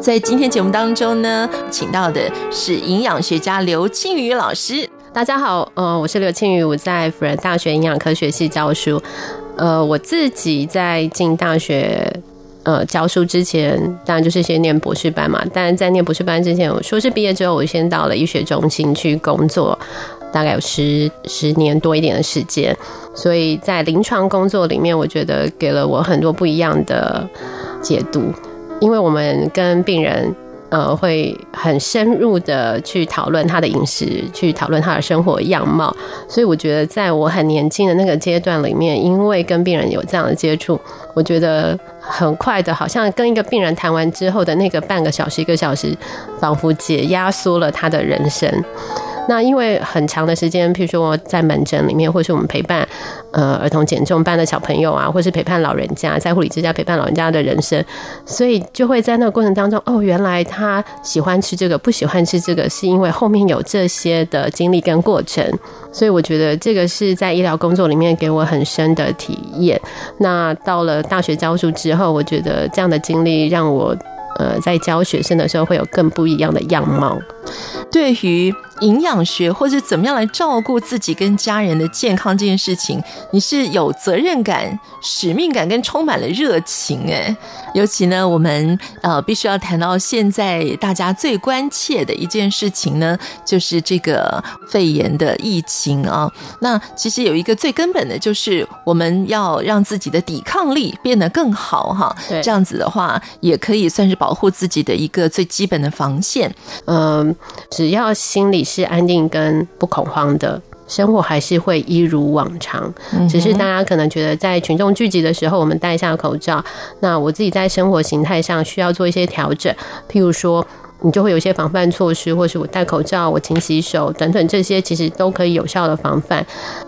在今天节目当中呢，请到的是营养学家刘庆宇老师。大家好，呃，我是刘庆宇，我在辅仁大学营养科学系教书。呃，我自己在进大学。呃，教书之前当然就是先念博士班嘛。但在念博士班之前，我硕士毕业之后，我先到了医学中心去工作，大概有十十年多一点的时间。所以在临床工作里面，我觉得给了我很多不一样的解读，因为我们跟病人。呃，会很深入的去讨论他的饮食，去讨论他的生活样貌。所以我觉得，在我很年轻的那个阶段里面，因为跟病人有这样的接触，我觉得很快的，好像跟一个病人谈完之后的那个半个小时、一个小时，仿佛解压缩了他的人生。那因为很长的时间，譬如说在门诊里面，或是我们陪伴呃儿童减重班的小朋友啊，或是陪伴老人家，在护理之家陪伴老人家的人生，所以就会在那个过程当中，哦，原来他喜欢吃这个，不喜欢吃这个，是因为后面有这些的经历跟过程。所以我觉得这个是在医疗工作里面给我很深的体验。那到了大学教书之后，我觉得这样的经历让我呃在教学生的时候会有更不一样的样貌。对于营养学或者怎么样来照顾自己跟家人的健康这件事情，你是有责任感、使命感跟充满了热情诶。尤其呢，我们呃必须要谈到现在大家最关切的一件事情呢，就是这个肺炎的疫情啊。那其实有一个最根本的，就是我们要让自己的抵抗力变得更好哈。对，这样子的话，也可以算是保护自己的一个最基本的防线。嗯。只要心里是安定跟不恐慌的，生活还是会一如往常。只是大家可能觉得在群众聚集的时候，我们戴下口罩。那我自己在生活形态上需要做一些调整，譬如说，你就会有一些防范措施，或是我戴口罩、我勤洗手等等，这些其实都可以有效的防范。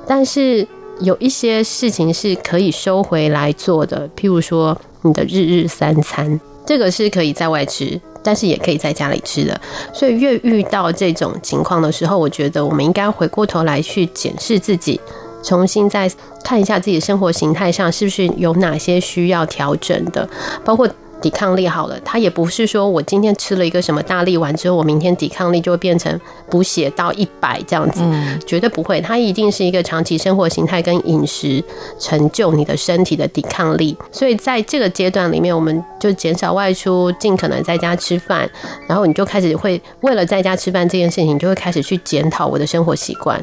但是有一些事情是可以收回来做的，譬如说你的日日三餐，这个是可以在外吃。但是也可以在家里吃的，所以越遇到这种情况的时候，我觉得我们应该回过头来去检视自己，重新再看一下自己的生活形态上是不是有哪些需要调整的，包括。抵抗力好了，它也不是说我今天吃了一个什么大力丸之后，我明天抵抗力就会变成补血到一百这样子，嗯，绝对不会。它一定是一个长期生活形态跟饮食成就你的身体的抵抗力。所以在这个阶段里面，我们就减少外出，尽可能在家吃饭，然后你就开始会为了在家吃饭这件事情，你就会开始去检讨我的生活习惯。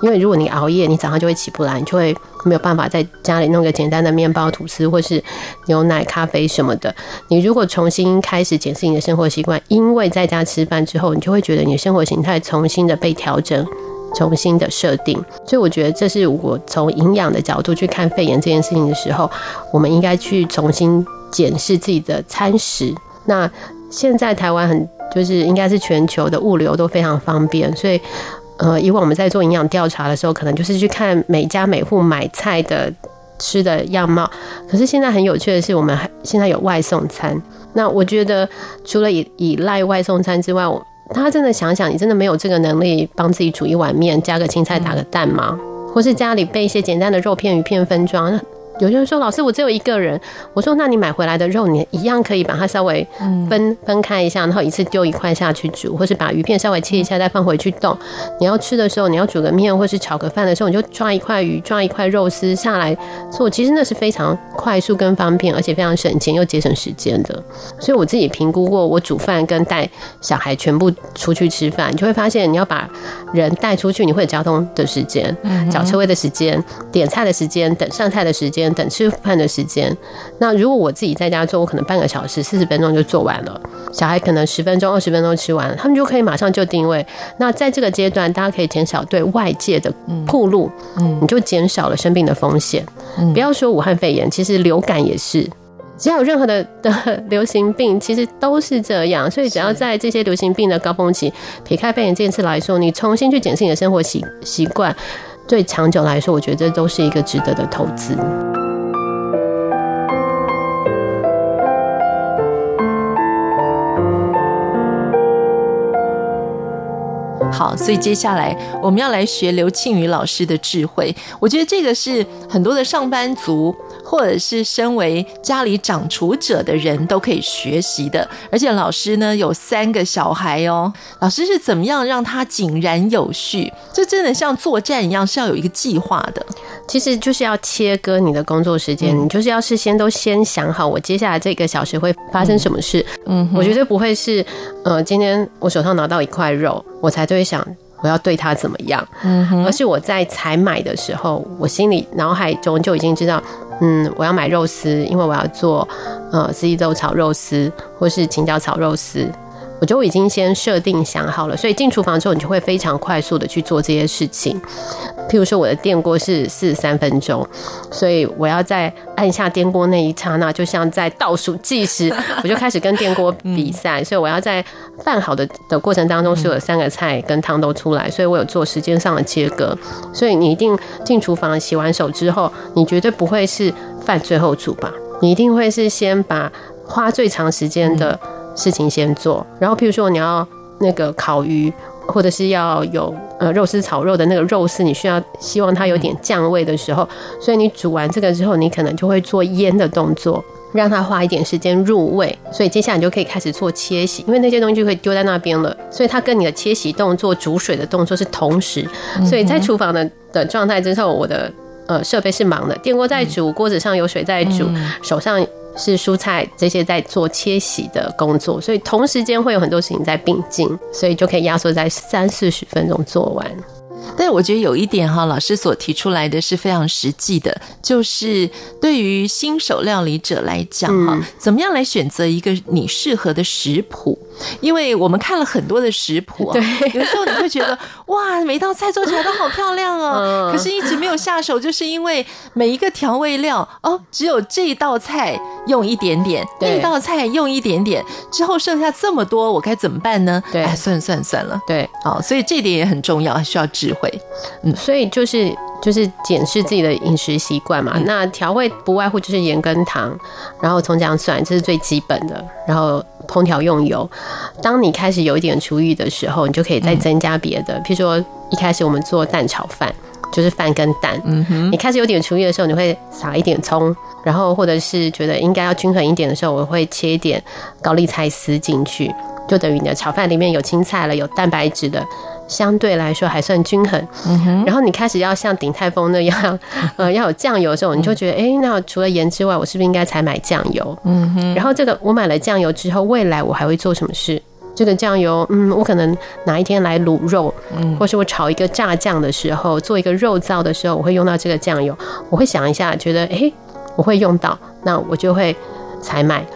因为如果你熬夜，你早上就会起不来，你就会没有办法在家里弄个简单的面包、吐司或是牛奶、咖啡什么的。你如果重新开始检视你的生活习惯，因为在家吃饭之后，你就会觉得你的生活形态重新的被调整、重新的设定。所以我觉得这是我从营养的角度去看肺炎这件事情的时候，我们应该去重新检视自己的餐食。那现在台湾很就是应该是全球的物流都非常方便，所以。呃，以往我们在做营养调查的时候，可能就是去看每家每户买菜的吃的样貌。可是现在很有趣的是，我们还现在有外送餐。那我觉得，除了以依赖外送餐之外，大家真的想想，你真的没有这个能力帮自己煮一碗面，加个青菜，打个蛋吗？或是家里备一些简单的肉片、鱼片分装？有些人说：“老师，我只有一个人。”我说：“那你买回来的肉，你一样可以把它稍微分分开一下，然后一次丢一块下去煮，或是把鱼片稍微切一下再放回去冻。你要吃的时候，你要煮个面或是炒个饭的时候，你就抓一块鱼，抓一块肉丝下来做。其实那是非常快速跟方便，而且非常省钱又节省时间的。所以我自己评估过，我煮饭跟带小孩全部出去吃饭，你就会发现，你要把人带出去，你会有交通的时间、找车位的时间、点菜的时间、等上菜的时间。”间，等吃饭的时间。那如果我自己在家做，我可能半个小时、四十分钟就做完了，小孩可能十分钟、二十分钟吃完了，他们就可以马上就定位。那在这个阶段，大家可以减少对外界的暴露，嗯，你就减少了生病的风险。嗯，不要说武汉肺炎，其实流感也是。只要有任何的 的流行病，其实都是这样。所以只要在这些流行病的高峰期，撇开肺炎这件事来说，你重新去检视你的生活习习惯，对长久来说，我觉得这都是一个值得的投资。好，所以接下来我们要来学刘庆宇老师的智慧。我觉得这个是很多的上班族，或者是身为家里掌厨者的人都可以学习的。而且老师呢有三个小孩哦，老师是怎么样让他井然有序？这真的像作战一样，是要有一个计划的。其实就是要切割你的工作时间，你就是要事先都先想好，我接下来这个小时会发生什么事。嗯，我绝对不会是，呃，今天我手上拿到一块肉，我才会想我要对他怎么样。嗯，而是我在采买的时候，我心里脑海中就已经知道，嗯，我要买肉丝，因为我要做呃四季豆炒肉丝，或是青椒炒肉丝。我就已经先设定想好了，所以进厨房之后，你就会非常快速的去做这些事情。譬如说，我的电锅是四十三分钟，所以我要在按下电锅那一刹那，就像在倒数计时，我就开始跟电锅比赛。所以我要在饭好的的过程当中，是有三个菜跟汤都出来，所以我有做时间上的切割。所以你一定进厨房洗完手之后，你绝对不会是饭最后煮吧？你一定会是先把花最长时间的。事情先做，然后譬如说你要那个烤鱼，或者是要有呃肉丝炒肉的那个肉丝，你需要希望它有点酱味的时候，所以你煮完这个之后，你可能就会做腌的动作，让它花一点时间入味。所以接下来你就可以开始做切洗，因为那些东西就可以丢在那边了，所以它跟你的切洗动作、煮水的动作是同时。所以在厨房的的状态之后，我的呃设备是忙的，电锅在煮，锅子上有水在煮，手上。是蔬菜这些在做切洗的工作，所以同时间会有很多事情在并进，所以就可以压缩在三四十分钟做完。但是我觉得有一点哈，老师所提出来的是非常实际的，就是对于新手料理者来讲哈，怎么样来选择一个你适合的食谱？因为我们看了很多的食谱啊，对，有时候你会觉得 哇，每一道菜做起来都好漂亮哦，可是一直没有下手，就是因为每一个调味料哦，只有这一道菜用一点点，那道菜用一点点，之后剩下这么多，我该怎么办呢？对，哎，算了算了算了，对，哦，所以这点也很重要，需要智慧。嗯，所以就是就是检视自己的饮食习惯嘛。那调味不外乎就是盐跟糖，然后葱姜蒜，这是最基本的。然后烹调用油，当你开始有一点厨艺的时候，你就可以再增加别的。譬如说一开始我们做蛋炒饭，就是饭跟蛋。嗯哼，你开始有点厨艺的时候，你会撒一点葱，然后或者是觉得应该要均衡一点的时候，我会切一点高丽菜丝进去，就等于你的炒饭里面有青菜了，有蛋白质的。相对来说还算均衡，嗯。然后你开始要像鼎泰丰那样，呃，要有酱油的时候，你就觉得，哎、欸，那除了盐之外，我是不是应该才买酱油？嗯哼。然后这个我买了酱油之后，未来我还会做什么事？这个酱油，嗯，我可能哪一天来卤肉，嗯，或是我炒一个炸酱的时候，做一个肉燥的时候，我会用到这个酱油。我会想一下，觉得，哎、欸，我会用到，那我就会采买。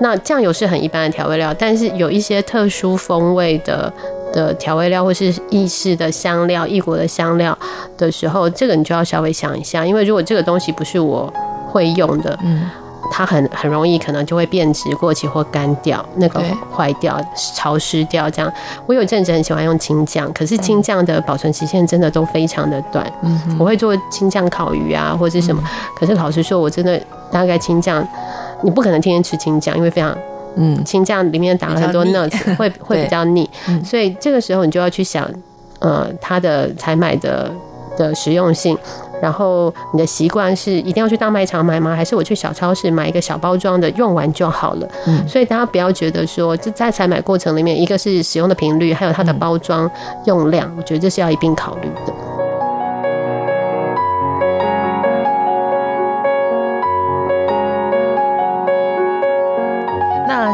那酱油是很一般的调味料，但是有一些特殊风味的。的调味料或是意式的香料、异国的香料的时候，这个你就要稍微想一下，因为如果这个东西不是我会用的，嗯，它很很容易可能就会变质、过期或干掉，那个坏掉、潮湿掉这样。我有阵子很喜欢用青酱，可是青酱的保存期限真的都非常的短。嗯，我会做青酱烤鱼啊，或者是什么，可是老实说，我真的大概青酱，你不可能天天吃青酱，因为非常。嗯，青酱里面打了很多 nuts，会会比较腻，所以这个时候你就要去想，呃，它的采买的的实用性，然后你的习惯是一定要去大卖场买吗？还是我去小超市买一个小包装的，用完就好了？嗯，所以大家不要觉得说，这在采买过程里面，一个是使用的频率，还有它的包装用量，我觉得这是要一并考虑的。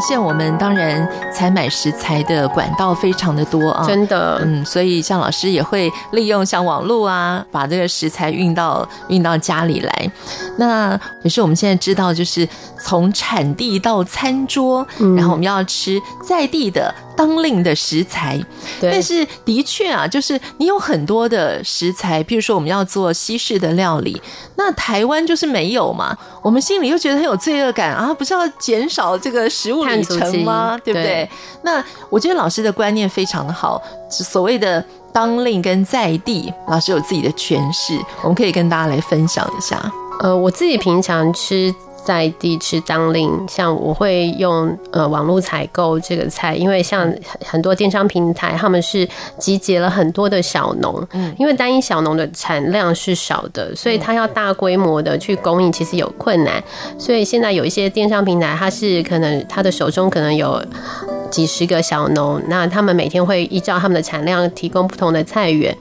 现在我们当然采买食材的管道非常的多啊，真的，嗯，所以像老师也会利用像网络啊，把这个食材运到运到家里来。那也是我们现在知道，就是从产地到餐桌，嗯、然后我们要吃在地的。当令的食材，但是的确啊，就是你有很多的食材，比如说我们要做西式的料理，那台湾就是没有嘛，我们心里又觉得很有罪恶感啊，不是要减少这个食物里程吗？对不对？对，那我觉得老师的观念非常的好，所谓的当令跟在地，老师有自己的诠释，我们可以跟大家来分享一下。呃，我自己平常吃。在地吃当令，像我会用呃网络采购这个菜，因为像很多电商平台，他们是集结了很多的小农，嗯，因为单一小农的产量是少的，所以他要大规模的去供应，其实有困难。所以现在有一些电商平台，他是可能他的手中可能有。几十个小农，那他们每天会依照他们的产量提供不同的菜园，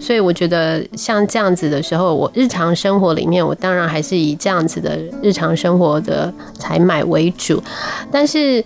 所以我觉得像这样子的时候，我日常生活里面，我当然还是以这样子的日常生活的采买为主。但是，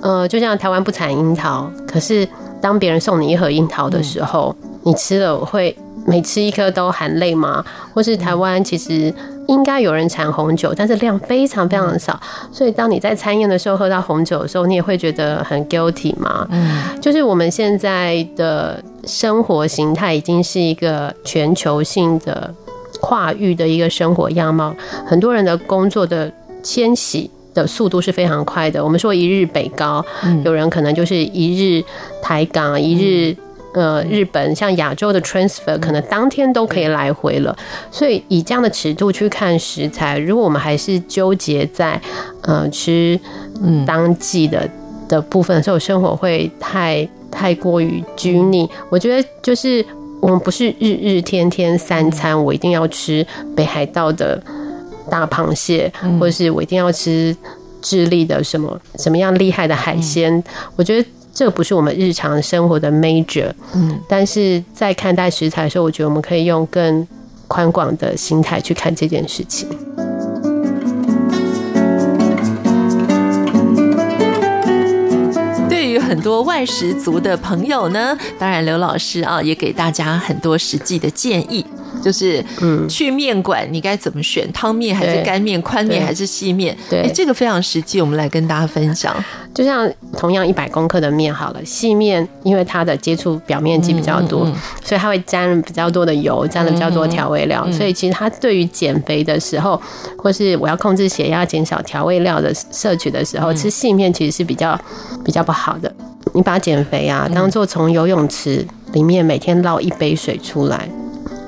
呃，就像台湾不产樱桃，可是当别人送你一盒樱桃的时候，你吃了会每吃一颗都含泪吗？或是台湾其实？应该有人产红酒，但是量非常非常的少，所以当你在餐宴的时候喝到红酒的时候，你也会觉得很 guilty 嘛。嗯，就是我们现在的生活形态已经是一个全球性的跨域的一个生活样貌，很多人的工作的迁徙的速度是非常快的。我们说一日北高，有人可能就是一日台港，一日。呃，日本像亚洲的 transfer 可能当天都可以来回了，所以以这样的尺度去看食材，如果我们还是纠结在呃吃嗯当季的的部分的时候，生活会太太过于拘泥。我觉得就是我们不是日日天天三餐，我一定要吃北海道的大螃蟹，或者是我一定要吃智利的什么什么样厉害的海鲜，我觉得。这个不是我们日常生活的 major，嗯，但是在看待食材的时候，我觉得我们可以用更宽广的心态去看这件事情。对于很多外食族的朋友呢，当然刘老师啊也给大家很多实际的建议。就是，嗯，去面馆你该怎么选？汤面还是干面？宽面还是细面？对，欸，这个非常实际，我们来跟大家分享。就像同样一百公克的面好了，细面因为它的接触表面积比较多，嗯嗯嗯，所以它会沾比较多的油，沾了比较多调味料，所以其实它对于减肥的时候，或是我要控制血压、减少调味料的摄取的时候，吃细面其实是比较比较不好的。你把减肥啊当做从游泳池里面每天捞一杯水出来。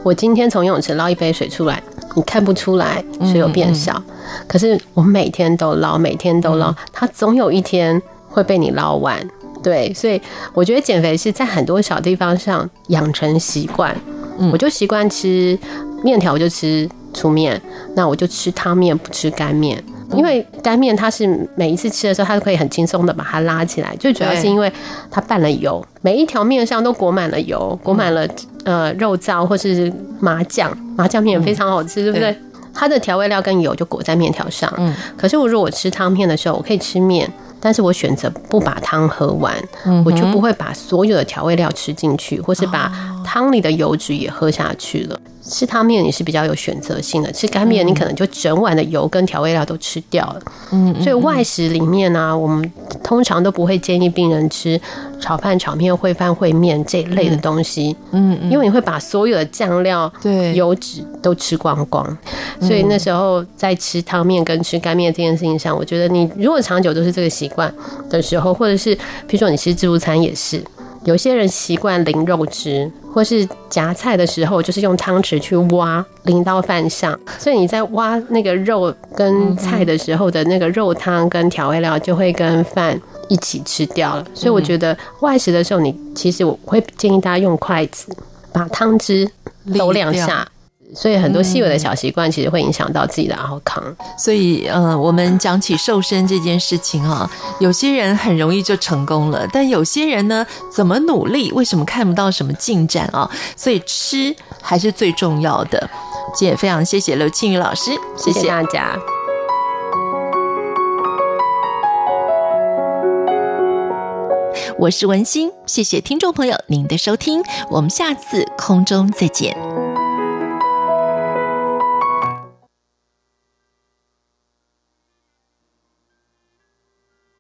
我今天从游泳池捞一杯水出来，你看不出来水有变少，嗯嗯、可是我每天都捞，每天都捞，它总有一天会被你捞完。对，所以我觉得减肥是在很多小地方上养成习惯。嗯，我就习惯吃面条，我就吃粗面，那我就吃汤面，不吃干面。因为干面它是每一次吃的时候，它都可以很轻松的把它拉起来。最主要是因为它拌了油，每一条面上都裹满了油，裹满了呃肉燥或是麻酱，麻酱面非常好吃，对不对？它的调味料跟油就裹在面条上。嗯。可是我如果我吃汤面的时候，我可以吃面，但是我选择不把汤喝完，我就不会把所有的调味料吃进去，或是把汤里的油脂也喝下去了。吃汤面你是比较有选择性的，吃干面你可能就整碗的油跟调味料都吃掉了。嗯，所以外食里面呢、啊，我们通常都不会建议病人吃炒饭、炒面、烩饭、烩面这一类的东西。嗯，因为你会把所有的酱料、对油脂都吃光光。所以那时候在吃汤面跟吃干面这件事情上，我觉得你如果长久都是这个习惯的时候，或者是比如说你吃自助餐也是。有些人习惯淋肉汁，或是夹菜的时候，就是用汤匙去挖淋到饭上，所以你在挖那个肉跟菜的时候的那个肉汤跟调味料就会跟饭一起吃掉了。所以我觉得外食的时候，你其实我会建议大家用筷子把汤汁抖两下。所以很多细微的小习惯，其实会影响到自己的健康。所以，呃，我们讲起瘦身这件事情啊，有些人很容易就成功了，但有些人呢，怎么努力，为什么看不到什么进展啊？所以吃还是最重要的。今天也非常谢谢刘庆宇老师，谢谢大家。我是文心，谢谢听众朋友您的收听，我们下次空中再见。